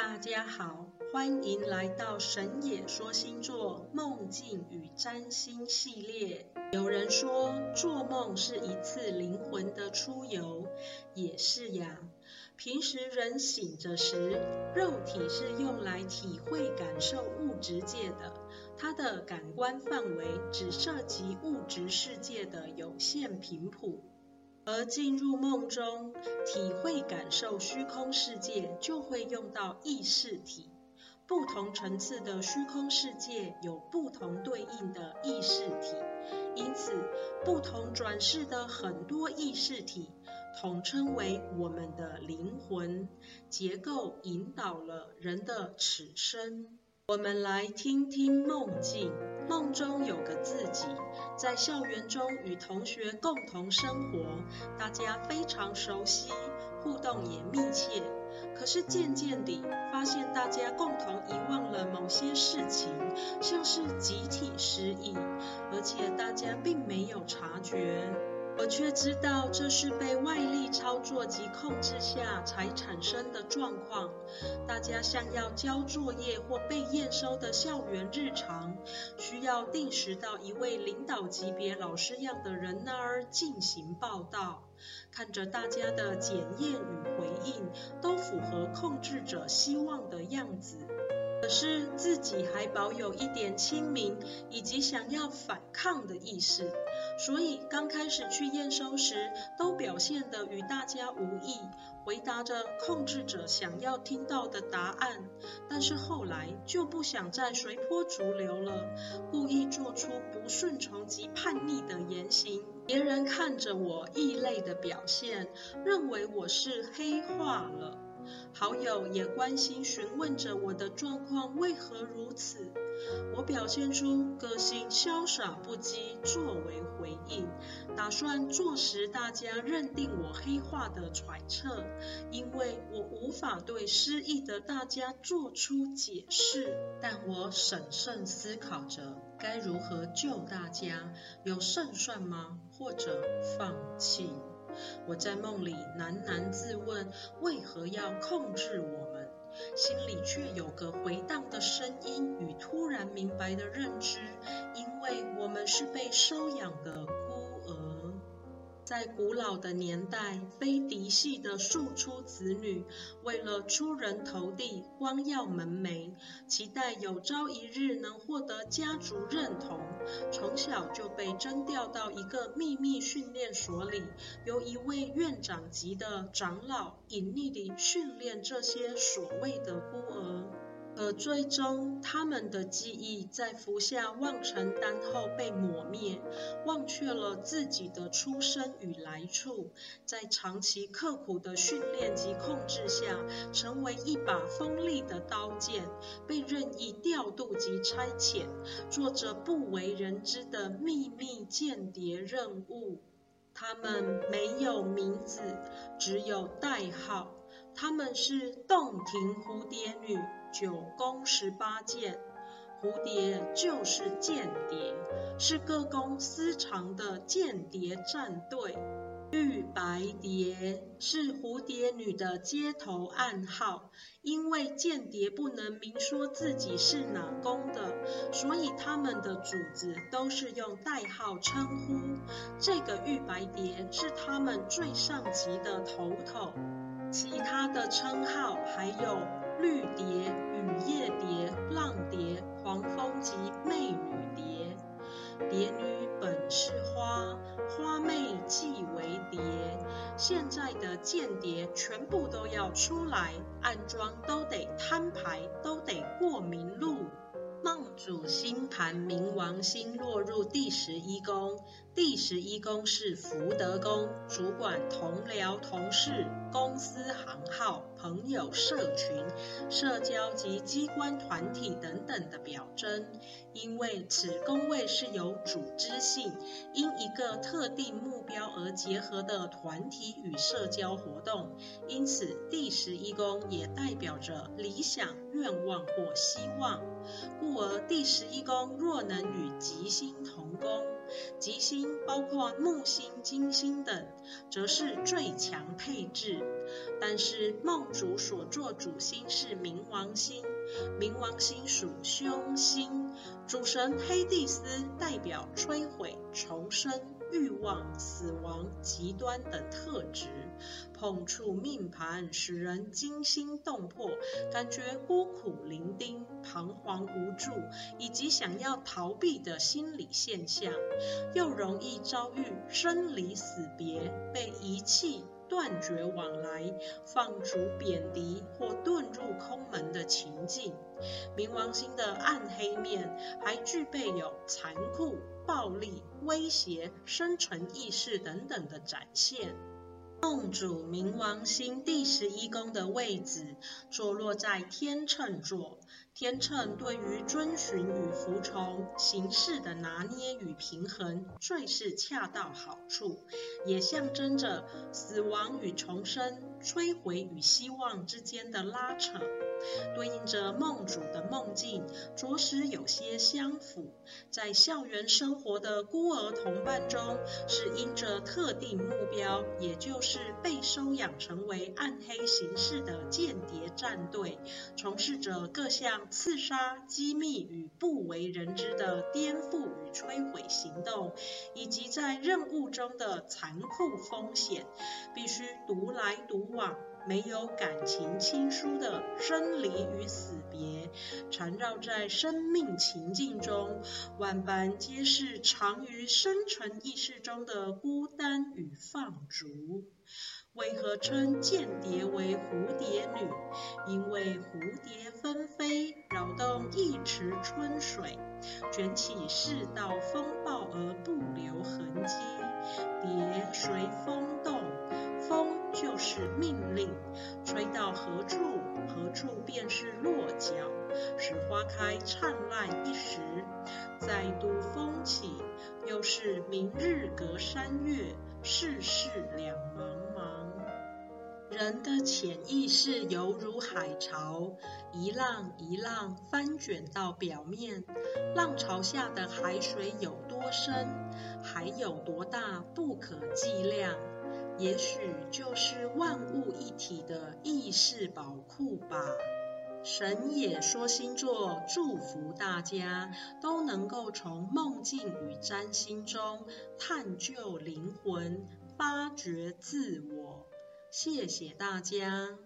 大家好，欢迎来到神野说星座梦境与占星系列。有人说，做梦是一次灵魂的出游，也是呀。平时人醒着时，肉体是用来体会感受物质界的，它的感官范围只涉及物质世界的有限频谱。而进入梦中，体会感受虚空世界，就会用到意识体。不同层次的虚空世界有不同对应的意识体，因此不同转世的很多意识体，统称为我们的灵魂，结构引导了人的此生。我们来听听梦境。梦中有个自己，在校园中与同学共同生活，大家非常熟悉，互动也密切。可是渐渐地发现，大家共同遗忘了某些事情，像是集体失忆，而且大家并没有察觉。我却知道这是被外力操作及控制下才产生的状况。大家像要交作业或被验收的校园日常，需要定时到一位领导级别老师样的人那儿进行报道。看着大家的检验与回应都符合控制者希望的样子。可是自己还保有一点清明以及想要反抗的意识，所以刚开始去验收时，都表现得与大家无异，回答着控制者想要听到的答案。但是后来就不想再随波逐流了，故意做出不顺从及叛逆的言行。别人看着我异类的表现，认为我是黑化了。好友也关心询问着我的状况为何如此，我表现出个性潇洒不羁作为回应，打算坐实大家认定我黑化的揣测，因为我无法对失忆的大家做出解释，但我审慎思考着该如何救大家，有胜算吗？或者放弃？我在梦里喃喃自问：为何要控制我们？心里却有个回荡的声音与突然明白的认知，因为我们是被收养的。在古老的年代，非嫡系的庶出子女，为了出人头地、光耀门楣，期待有朝一日能获得家族认同，从小就被征调到一个秘密训练所里，由一位院长级的长老隐匿地训练这些所谓的孤儿。而最终，他们的记忆在服下忘尘丹后被抹灭，忘却了自己的出身与来处，在长期刻苦的训练及控制下，成为一把锋利的刀剑，被任意调度及差遣，做着不为人知的秘密间谍任务。他们没有名字，只有代号。他们是洞庭蝴蝶女。九宫十八剑，蝴蝶就是间谍，是各宫私藏的间谍战队。玉白蝶是蝴蝶女的街头暗号，因为间谍不能明说自己是哪宫的，所以他们的主子都是用代号称呼。这个玉白蝶是他们最上级的头头，其他的称号还有。绿蝶、雨夜蝶、浪蝶、黄蜂及媚女蝶。蝶女本是花，花媚即为蝶。现在的间谍全部都要出来，暗桩都得摊牌，都得过明路。主星盘冥王星落入第十一宫，第十一宫是福德宫，主管同僚、同事、公司行号、朋友、社群、社交及机关团体等等的表征。因为此宫位是有组织性，因一个特定目标而结合的团体与社交活动，因此第十一宫也代表着理想、愿望或希望。故而第十一宫若能与吉星同宫，吉星包括木星、金星等，则是最强配置。但是梦主所作主星是冥王星，冥王星属凶星，主神黑帝斯代表摧毁、重生。欲望、死亡、极端等特质碰触命盘，使人惊心动魄，感觉孤苦伶仃、彷徨无助，以及想要逃避的心理现象，又容易遭遇生离死别、被遗弃、断绝往来、放逐、贬低或遁入空门的情境。冥王星的暗黑面还具备有残酷、暴力、威胁、生存意识等等的展现。梦主冥王星第十一宫的位置坐落在天秤座，天秤对于遵循与服从、形式的拿捏与平衡最是恰到好处，也象征着死亡与重生、摧毁与希望之间的拉扯。对应着梦主的梦境，着实有些相符。在校园生活的孤儿同伴中，是因着特定目标，也就是被收养成为暗黑形式的间谍战队，从事着各项刺杀、机密与不为人知的颠覆与摧毁行动，以及在任务中的残酷风险，必须独来独往。没有感情亲疏的生离与死别，缠绕在生命情境中，万般皆是藏于生存意识中的孤单与放逐。为何称间谍为蝴蝶女？因为蝴蝶纷飞，扰动一池春水，卷起世道风暴而不留痕迹。蝶随风动。就是命令，吹到何处，何处便是落脚，使花开灿烂一时，再度风起，又是明日隔山月，世事两茫茫。人的潜意识犹如海潮，一浪一浪翻卷到表面，浪潮下的海水有多深，海有多大，不可计量。也许就是万物一体的意识宝库吧。神也说星座祝福大家都能够从梦境与占星中探究灵魂，发掘自我。谢谢大家。